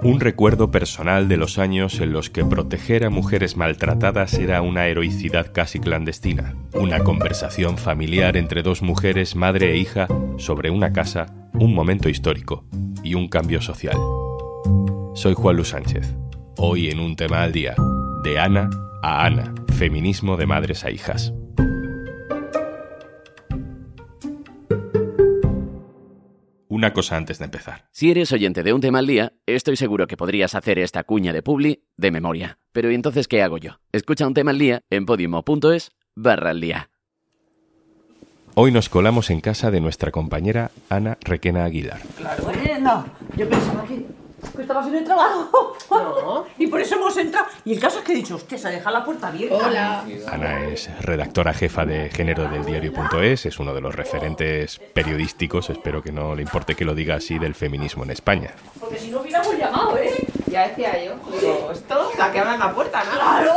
Un recuerdo personal de los años en los que proteger a mujeres maltratadas era una heroicidad casi clandestina. Una conversación familiar entre dos mujeres, madre e hija, sobre una casa, un momento histórico y un cambio social. Soy Juan Luis Sánchez. Hoy en un tema al día, de Ana a Ana, feminismo de madres a hijas. Una cosa antes de empezar. Si eres oyente de un tema al día, estoy seguro que podrías hacer esta cuña de publi de memoria. Pero ¿y entonces qué hago yo? Escucha un tema al día en podimo.es barra al día. Hoy nos colamos en casa de nuestra compañera Ana Requena Aguilar. Claro. Bueno, yo pensaba que, que estabas en el trabajo. No. Y por eso hemos entrado. Y el caso es que he dicho, hostia, se ha dejado la puerta abierta. Hola. Ana es redactora jefa de género del diario.es, es uno de los referentes periodísticos, espero que no le importe que lo diga así, del feminismo en España. Porque si no hubiéramos llamado, ¿eh? Ya decía yo. Digo, esto, la que abra la puerta, ¿no? Claro.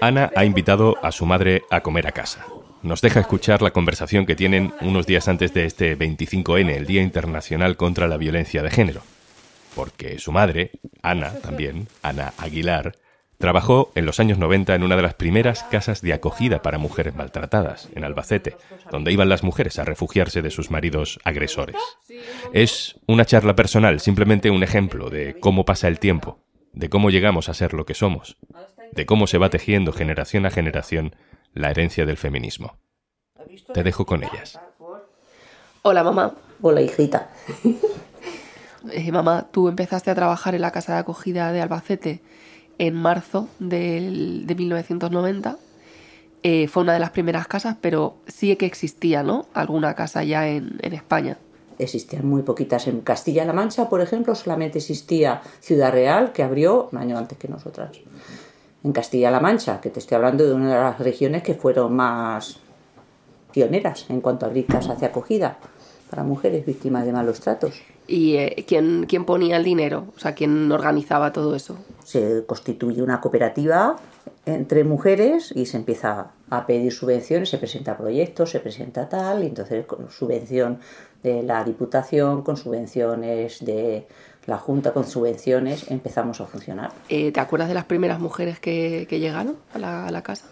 Ana ha invitado a su madre a comer a casa. Nos deja escuchar la conversación que tienen unos días antes de este 25N, el Día Internacional contra la Violencia de Género. Porque su madre, Ana también, Ana Aguilar, trabajó en los años 90 en una de las primeras casas de acogida para mujeres maltratadas, en Albacete, donde iban las mujeres a refugiarse de sus maridos agresores. Es una charla personal, simplemente un ejemplo de cómo pasa el tiempo, de cómo llegamos a ser lo que somos, de cómo se va tejiendo generación a generación la herencia del feminismo. Te dejo con ellas. Hola, mamá. Hola, hijita. Eh, mamá, tú empezaste a trabajar en la casa de acogida de Albacete en marzo del- de 1990. Eh, fue una de las primeras casas, pero sí que existía, ¿no? Alguna casa ya en, en España. Existían muy poquitas. En Castilla-La Mancha, por ejemplo, solamente existía Ciudad Real, que abrió un año antes que nosotras. En Castilla-La Mancha, que te estoy hablando de una de las regiones que fueron más pioneras en cuanto a abrir casas de acogida para mujeres víctimas de malos tratos. ¿Y eh, ¿quién, quién ponía el dinero? O sea, ¿quién organizaba todo eso? Se constituye una cooperativa entre mujeres y se empieza a pedir subvenciones, se presenta proyectos, se presenta tal, y entonces con subvención de la Diputación, con subvenciones de la Junta, con subvenciones, empezamos a funcionar. Eh, ¿Te acuerdas de las primeras mujeres que, que llegaron a la, a la casa?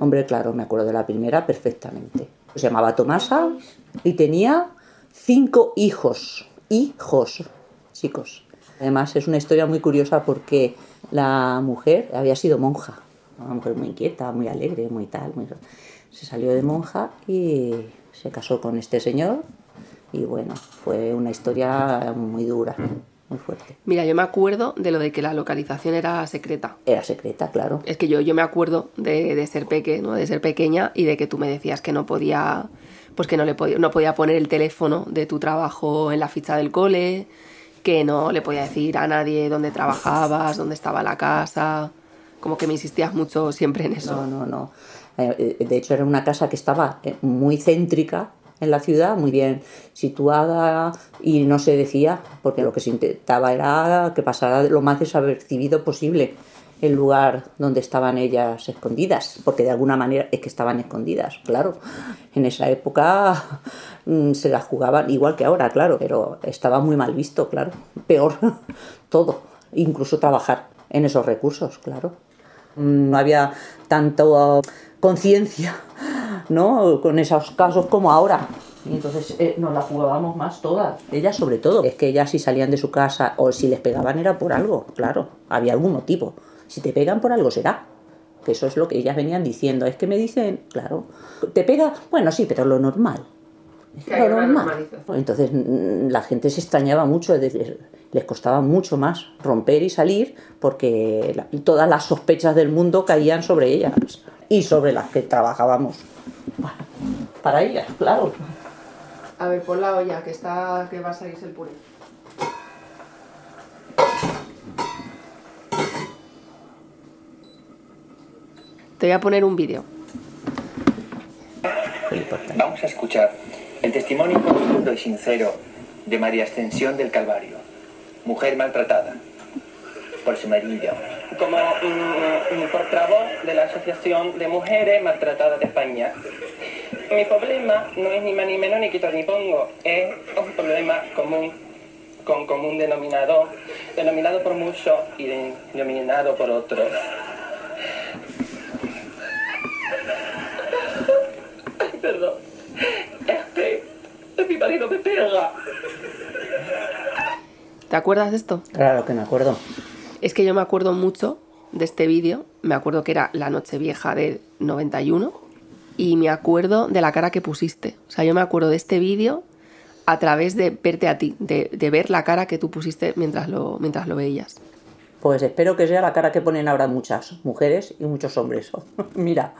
Hombre, claro, me acuerdo de la primera perfectamente. Se llamaba Tomasa y tenía cinco hijos. Hijos, chicos. Además, es una historia muy curiosa porque la mujer había sido monja. Una mujer muy inquieta, muy alegre, muy tal. muy- Se salió de monja y se casó con este señor. Y bueno, fue una historia muy dura, muy fuerte. Mira, yo me acuerdo de lo de que la localización era secreta. Era secreta, claro. Es que yo, yo me acuerdo de, de ser peque, ¿no? de ser pequeña y de que tú me decías que no podía, pues que no le podía, no podía poner el teléfono de tu trabajo en la ficha del cole, que no le podía decir a nadie dónde trabajabas, dónde estaba la casa, como que me insistías mucho siempre en eso. No, no, no. Eh, De hecho, era una casa que estaba eh, muy céntrica en la ciudad, muy bien situada y no se decía, porque lo que se intentaba era que pasara lo más desapercibido posible el lugar donde estaban ellas escondidas, porque de alguna manera es que estaban escondidas, claro. En esa época mm, se las jugaban igual que ahora, claro, pero estaba muy mal visto, claro. Peor todo, incluso trabajar en esos recursos, claro no había tanto conciencia ¿no? con esos casos como ahora. Y entonces eh, nos la jugábamos más todas, ellas sobre todo. Es que ellas si salían de su casa o si les pegaban era por algo, claro, había algún motivo. Si te pegan por algo será. Que eso es lo que ellas venían diciendo. Es que me dicen, claro, ¿te pega? Bueno, sí, pero lo normal. Es Que hay lo normal. Entonces mm, la gente se extrañaba mucho, les costaba mucho más romper y salir porque todas las sospechas del mundo caían sobre ellas y sobre las que trabajábamos. Bueno, para ellas, claro. A ver, pon la olla, que está, que va a salirse el puré. Te voy a poner un vídeo. Vamos a escuchar el testimonio profundo y sincero de María Ascensión del Calvario, mujer maltratada por su marido. como mm, mm, portavoz de la Asociación de Mujeres Maltratadas de España. Mi problema no es ni más ni menos ni quito ni pongo, es un problema común con común denominador, denominado por muchos y denominado por otros. ¿Te acuerdas de esto? Claro que me acuerdo. Es que yo me acuerdo mucho de este vídeo. Me acuerdo que era la noche vieja del 91 y me acuerdo de la cara que pusiste. O sea, yo me acuerdo de este vídeo a través de verte a ti, de, de ver la cara que tú pusiste mientras lo, mientras lo veías. Pues espero que sea la cara que ponen ahora muchas mujeres y muchos hombres. Mira,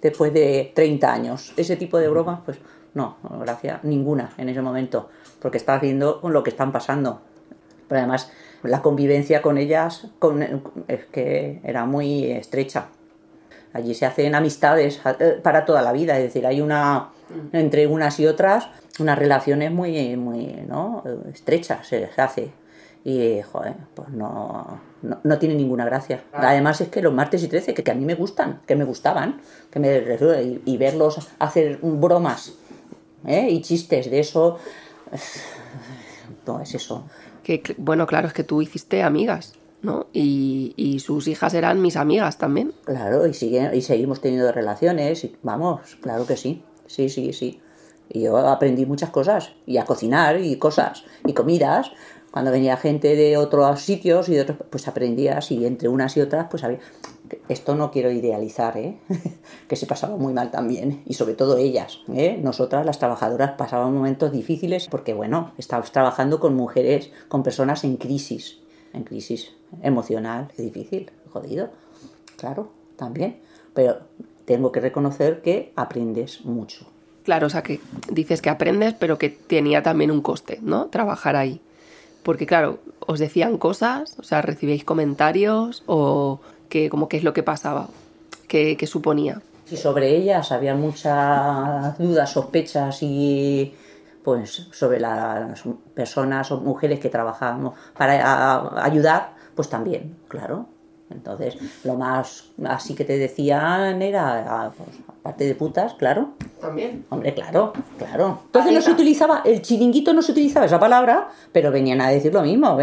después de 30 años, ese tipo de bromas, pues no, gracias, ninguna en ese momento, porque estás viendo lo que están pasando. Pero además, la convivencia con ellas con, es que era muy estrecha. Allí se hacen amistades eh, para toda la vida, es decir, hay una entre unas y otras unas relaciones muy, muy ¿no? estrechas se hace. Y, joder, pues no, no, no, tiene ninguna gracia. Además es que los martes y 13, que, que a mí me gustan, que me gustaban, que me y, y verlos hacer bromas ¿eh? y chistes de eso, no es eso. Que, bueno, claro, es que tú hiciste amigas. ¿no? Y, y, sus hijas eran mis amigas también. Claro, y, sigue, y seguimos teniendo relaciones, y, vamos, claro que sí, sí, sí, sí. Y yo aprendí muchas cosas, y a cocinar, y cosas, y comidas. Cuando venía gente de otros sitios y de otros, pues aprendías, y entre unas y otras, pues había... Esto no quiero idealizar, ¿eh? que se pasaba muy mal también, y sobre todo ellas. ¿eh? Nosotras, las trabajadoras, pasaban momentos difíciles porque, bueno, estabas trabajando con mujeres, con personas en crisis, en crisis emocional, difícil, jodido, claro, también. Pero tengo que reconocer que aprendes mucho. Claro, o sea que dices que aprendes, pero que tenía también un coste, ¿no? Trabajar ahí. Porque claro, os decían cosas, o sea, recibíais comentarios o que, como qué es lo que pasaba, qué suponía. Sí, sobre ellas había muchas dudas, sospechas y pues sobre las personas o mujeres que trabajábamos para ayudar, pues también, claro. Entonces, lo más así que te decían era, pues, aparte de putas, claro. También. Hombre, claro, claro. Entonces no se utilizaba, el chiringuito no se utilizaba esa palabra, pero venían a decir lo mismo.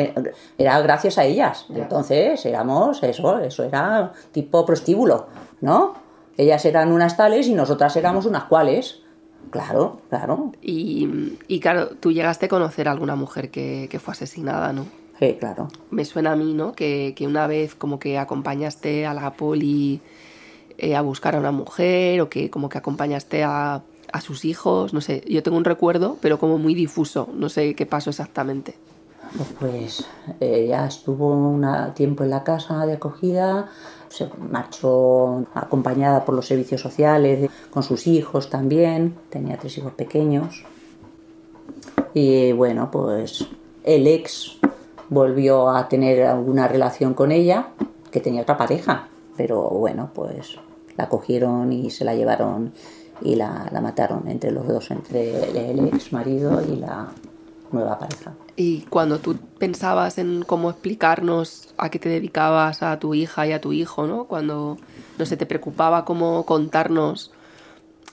Era gracias a ellas. Entonces, éramos eso, eso era tipo prostíbulo, ¿no? Ellas eran unas tales y nosotras éramos unas cuales. Claro, claro. Y, y claro, tú llegaste a conocer a alguna mujer que, que fue asesinada, ¿no? Sí, claro. Me suena a mí, ¿no? Que, que una vez como que acompañaste a la poli eh, a buscar a una mujer o que como que acompañaste a, a sus hijos, no sé. Yo tengo un recuerdo, pero como muy difuso, no sé qué pasó exactamente. Pues ella estuvo un tiempo en la casa de acogida, se marchó acompañada por los servicios sociales, con sus hijos también, tenía tres hijos pequeños. Y bueno, pues el ex volvió a tener alguna relación con ella, que tenía otra pareja, pero bueno, pues la cogieron y se la llevaron y la, la mataron entre los dos, entre el ex marido y la nueva pareja. Y cuando tú pensabas en cómo explicarnos a qué te dedicabas a tu hija y a tu hijo, ¿no? Cuando no sé, te preocupaba cómo contarnos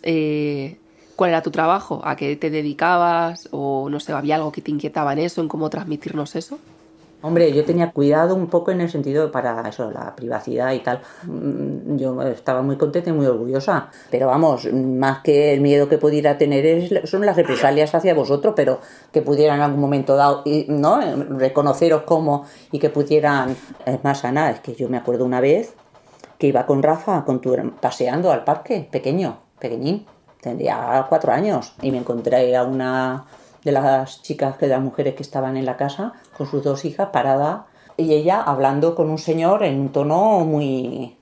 eh, cuál era tu trabajo, a qué te dedicabas, o no sé, había algo que te inquietaba en eso, en cómo transmitirnos eso. Hombre, yo tenía cuidado un poco en el sentido para eso, la privacidad y tal. Yo estaba muy contenta y muy orgullosa. Pero vamos, más que el miedo que pudiera tener es, son las represalias hacia vosotros, pero que pudieran en algún momento dado, ¿no? Reconoceros como y que pudieran. Es más, Ana, es que yo me acuerdo una vez que iba con Rafa con tu, paseando al parque, pequeño, pequeñín. Tendría cuatro años y me encontré a una de las chicas, que de las mujeres que estaban en la casa, con sus dos hijas, parada, y ella hablando con un señor en un tono muy,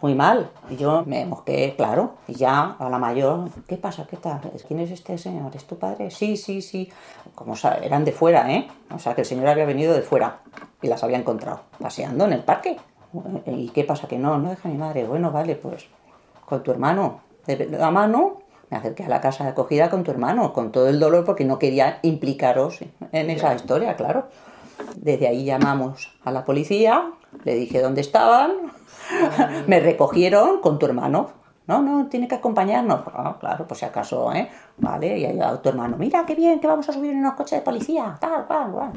muy mal. Y yo me mosqué, claro, y ya a la mayor, ¿qué pasa? ¿Qué tal? ¿Quién es este señor? ¿Es tu padre? Sí, sí, sí. Como eran de fuera, ¿eh? O sea, que el señor había venido de fuera y las había encontrado paseando en el parque. ¿Y qué pasa? Que no, no deja mi madre. Bueno, vale, pues con tu hermano de la mano me acerqué a la casa de acogida con tu hermano, con todo el dolor, porque no quería implicaros en esa historia, claro. Desde ahí llamamos a la policía, le dije dónde estaban, me recogieron con tu hermano. No, no, tiene que acompañarnos. Ah, claro, por si acaso, ¿eh? Vale, y ha llegado tu hermano. Mira, qué bien, que vamos a subir en unos coches de policía, tal, cual, cual.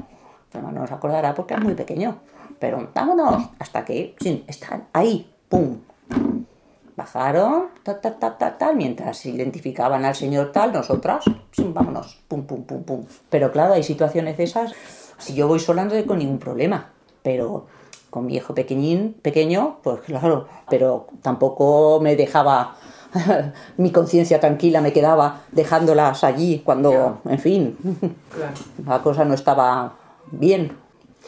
no nos acordará porque es muy pequeño. Pero vámonos, hasta que sí, están ahí, pum. Bajaron, tal, tal, tal, tal, tal, mientras identificaban al señor tal, nosotras, vámonos, pum, pum, pum, pum. Pero claro, hay situaciones de esas, si yo voy sola no tengo ningún problema, pero con mi hijo pequeñín, pequeño, pues claro, pero tampoco me dejaba mi conciencia tranquila, me quedaba dejándolas allí cuando, en fin, la cosa no estaba bien.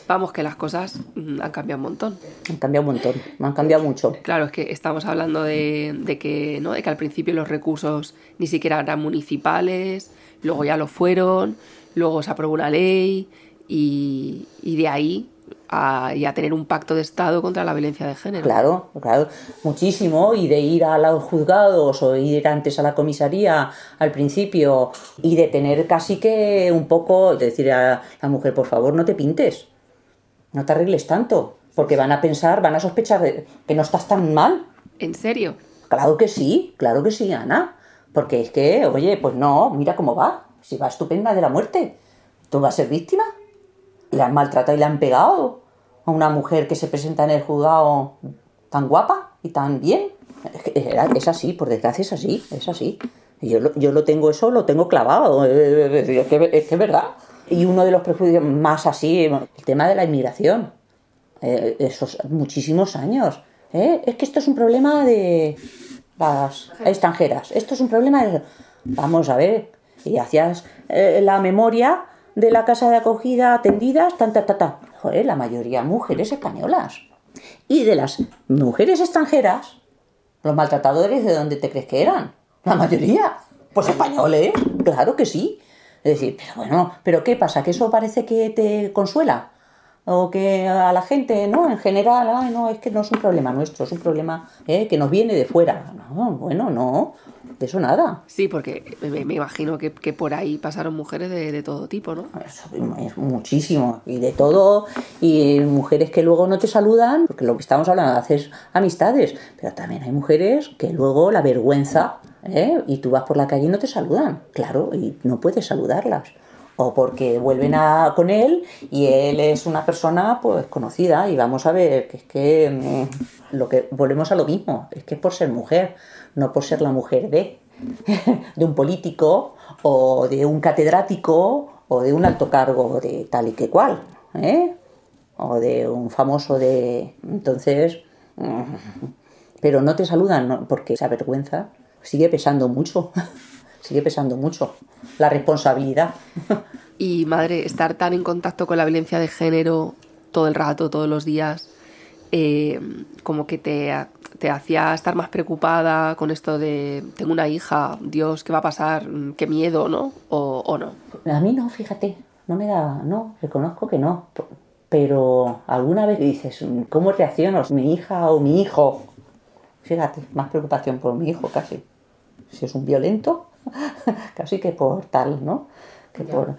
Vamos, que las cosas mm, han cambiado un montón. Han cambiado un montón, han cambiado mucho. Claro, es que estamos hablando de, de que, ¿no? de que al principio los recursos ni siquiera eran municipales, luego ya lo fueron, luego se aprobó una ley y, y de ahí a, y a tener un pacto de Estado contra la violencia de género. Claro, claro, muchísimo. Y de ir a los juzgados o ir antes a la comisaría al principio y de tener casi que un poco, de decir a la mujer, por favor, no te pintes, no te arregles tanto, porque van a pensar, van a sospechar de que no estás tan mal. ¿En serio? Claro que sí, claro que sí, Ana. Porque es que, oye, pues no, mira cómo va. Si va estupenda de la muerte, ¿tú vas a ser víctima? le han maltratado y le han pegado a una mujer que se presenta en el juzgado tan guapa y tan bien. Es así, por desgracia es así, es así. Yo lo, yo lo tengo eso, lo tengo clavado, es que, es que es verdad. Y uno de los prejuicios más así, el tema de la inmigración, eh, esos muchísimos años. ¿eh? Es que esto es un problema de las extranjeras, esto es un problema de... Vamos a ver, y hacías eh, la memoria de la casa de acogida atendidas, tan, ta, ta, ta. Joder, la mayoría mujeres españolas. Y de las mujeres extranjeras, los maltratadores, ¿de dónde te crees que eran? La mayoría. Pues españoles, claro que sí. Es decir, pero bueno, ¿pero qué pasa? ¿Que eso parece que te consuela? O que a la gente, ¿no? En general, ay, no, es que no es un problema nuestro, es un problema ¿eh? que nos viene de fuera. No, bueno, no, de eso nada. Sí, porque me, me imagino que, que, por ahí pasaron mujeres de, de todo tipo, ¿no? Eso es muchísimo, y de todo, y mujeres que luego no te saludan, porque lo que estamos hablando, haces amistades, pero también hay mujeres que luego la vergüenza, ¿eh? y tú vas por la calle y no te saludan, claro, y no puedes saludarlas o porque vuelven a, con él y él es una persona pues conocida y vamos a ver que es que mm, lo que volvemos a lo mismo es que es por ser mujer no por ser la mujer de de un político o de un catedrático o de un alto cargo de tal y que cual ¿eh? o de un famoso de entonces mm, pero no te saludan porque esa vergüenza sigue pesando mucho sigue pesando mucho la responsabilidad. Y madre, estar tan en contacto con la violencia de género todo el rato, todos los días, eh, como que te, te hacía estar más preocupada con esto de tengo una hija, Dios, ¿qué va a pasar? ¿Qué miedo, no? ¿O, o no? A mí no, fíjate, no me da, no, reconozco que no. Pero alguna vez dices, ¿cómo reacciono? ¿Mi hija o mi hijo? Fíjate, más preocupación por mi hijo casi. Si es un violento, casi que por tal, ¿no? Que por,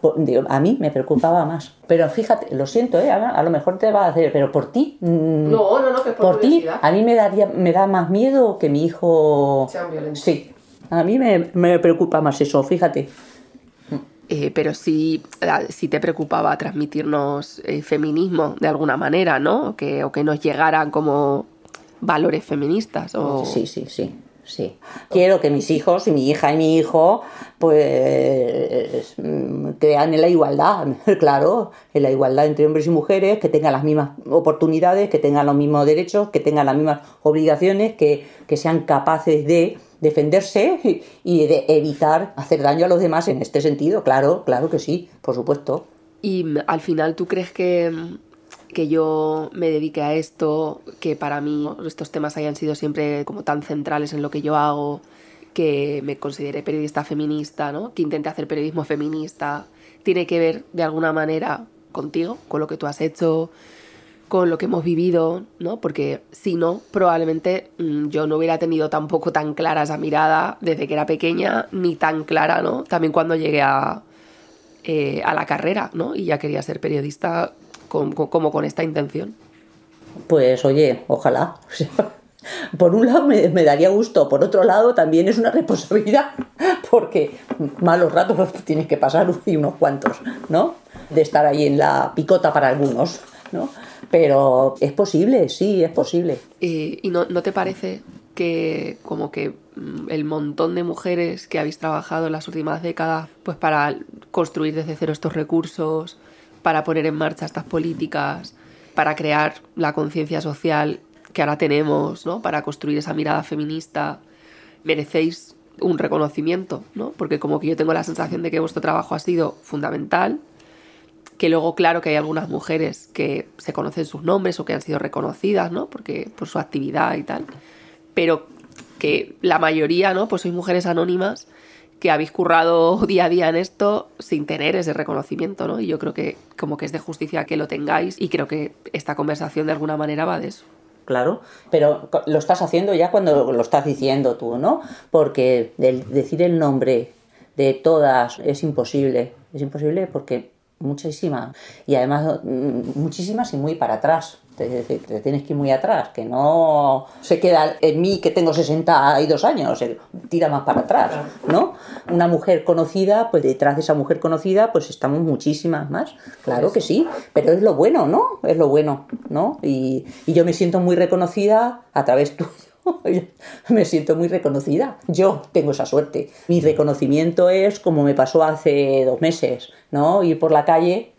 por, digo, a mí me preocupaba más. Pero fíjate, lo siento, ¿eh? a, a, lo mejor te va a hacer, pero por ti. Mmm, no, no, no, que por, por ti, a mí me, daría, me da más miedo que mi hijo. Sea violento. Sí, a mí me, me preocupa más eso, fíjate. Eh, pero sí, sí te preocupaba transmitirnos eh, feminismo de alguna manera, ¿no? Que, o que nos llegaran como valores feministas. O... Sí, sí, sí. Sí. Quiero que mis hijos y mi hija y mi hijo pues crean en la igualdad, claro, en la igualdad entre hombres y mujeres, que tengan las mismas oportunidades, que tengan los mismos derechos, que tengan las mismas obligaciones, que, que sean capaces de defenderse y de evitar hacer daño a los demás en este sentido, claro, claro que sí, por supuesto. Y al final, ¿tú crees que que yo me dedique a esto, que para mí estos temas hayan sido siempre como tan centrales en lo que yo hago, que me considere periodista feminista, ¿no? que intente hacer periodismo feminista, tiene que ver de alguna manera contigo, con lo que tú has hecho, con lo que hemos vivido, ¿no? Porque si no, probablemente mmm, yo no hubiera tenido tampoco tan clara esa mirada desde que era pequeña, ni tan clara, ¿no? También cuando llegué a, eh, a la carrera, ¿no? Y ya quería ser periodista como, como con esta intención. Pues oye, ojalá. Por un lado me, me, daría gusto, por otro lado también es una responsabilidad, porque malos ratos tienes que pasar y unos cuantos, ¿no? de estar ahí en la picota para algunos, ¿no? Pero es posible, sí, es posible. ¿Y no, no te parece que como que mm, el montón de mujeres que habéis trabajado en las últimas décadas pues para construir desde cero estos recursos, para poner en marcha estas políticas, para crear la conciencia social que ahora tenemos, ¿no? Para construir esa mirada feminista, merecéis un reconocimiento, ¿no? Porque como que yo tengo la sensación de que vuestro trabajo ha sido fundamental, que luego claro que hay algunas mujeres que se conocen sus nombres o que han sido reconocidas, ¿no? Porque por su actividad y tal, pero que la mayoría, ¿no? Pues sois mujeres anónimas que habéis currado día a día en esto sin tener ese reconocimiento, ¿no? Y yo creo que como que es de justicia que lo tengáis y creo que esta conversación de alguna manera va de eso. Claro, pero lo estás haciendo ya cuando lo estás diciendo tú, ¿no? Porque decir el nombre de todas es imposible, es imposible porque muchísimas y además mm, muchísimas y muy para atrás. Te, te- te tienes que ir muy atrás, que no se queda en mí que tengo 62 años, se tira más para atrás, ¿no? Una mujer conocida, pues detrás de esa mujer conocida, pues estamos muchísimas más, claro que sí, pero es lo bueno, ¿no? Es lo bueno, ¿no? Y, y yo me siento muy reconocida a través tuyo. Me siento muy reconocida. Yo tengo esa suerte. Mi reconocimiento es como me pasó hace dos meses, ¿no? Ir por la calle,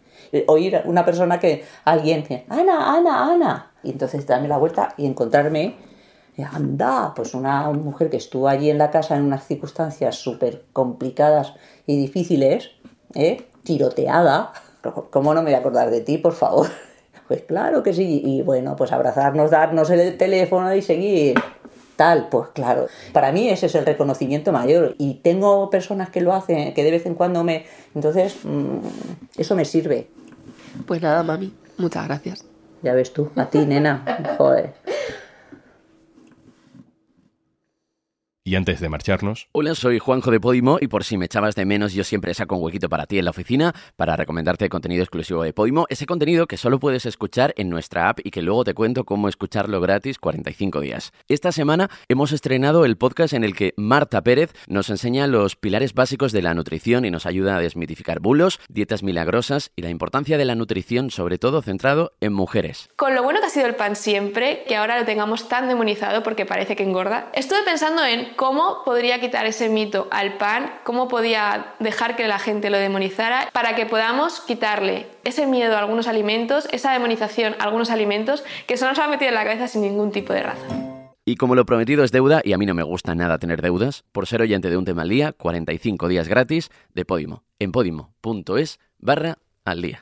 oír a una persona que, alguien que, Ana, Ana, Ana. Y entonces darme la vuelta y encontrarme, eh, anda, pues una mujer que estuvo allí en la casa en unas circunstancias súper complicadas y difíciles, ¿eh? tiroteada. ¿Cómo no me voy a acordar de ti, por favor? Pues claro que sí. Y bueno, pues abrazarnos, darnos el teléfono y seguir. Tal, pues claro. Para mí ese es el reconocimiento mayor. Y tengo personas que lo hacen, que de vez en cuando me... Entonces, mm, eso me sirve. Pues nada, mami, muchas gracias. Ya ves tú, a ti, nena. Joder. Y antes de marcharnos, Hola, soy Juanjo de Podimo y por si me echabas de menos, yo siempre saco un huequito para ti en la oficina para recomendarte contenido exclusivo de Podimo, ese contenido que solo puedes escuchar en nuestra app y que luego te cuento cómo escucharlo gratis 45 días. Esta semana hemos estrenado el podcast en el que Marta Pérez nos enseña los pilares básicos de la nutrición y nos ayuda a desmitificar bulos, dietas milagrosas y la importancia de la nutrición, sobre todo centrado en mujeres. Con lo bueno que ha sido el pan siempre, que ahora lo tengamos tan demonizado porque parece que engorda, estuve pensando en cómo podría quitar ese mito al pan, cómo podía dejar que la gente lo demonizara, para que podamos quitarle ese miedo a algunos alimentos, esa demonización a algunos alimentos que se nos ha metido en la cabeza sin ningún tipo de razón. Y como lo prometido es deuda, y a mí no me gusta nada tener deudas, por ser oyente de un tema al día, 45 días gratis de Podimo, en podimo.es barra al día.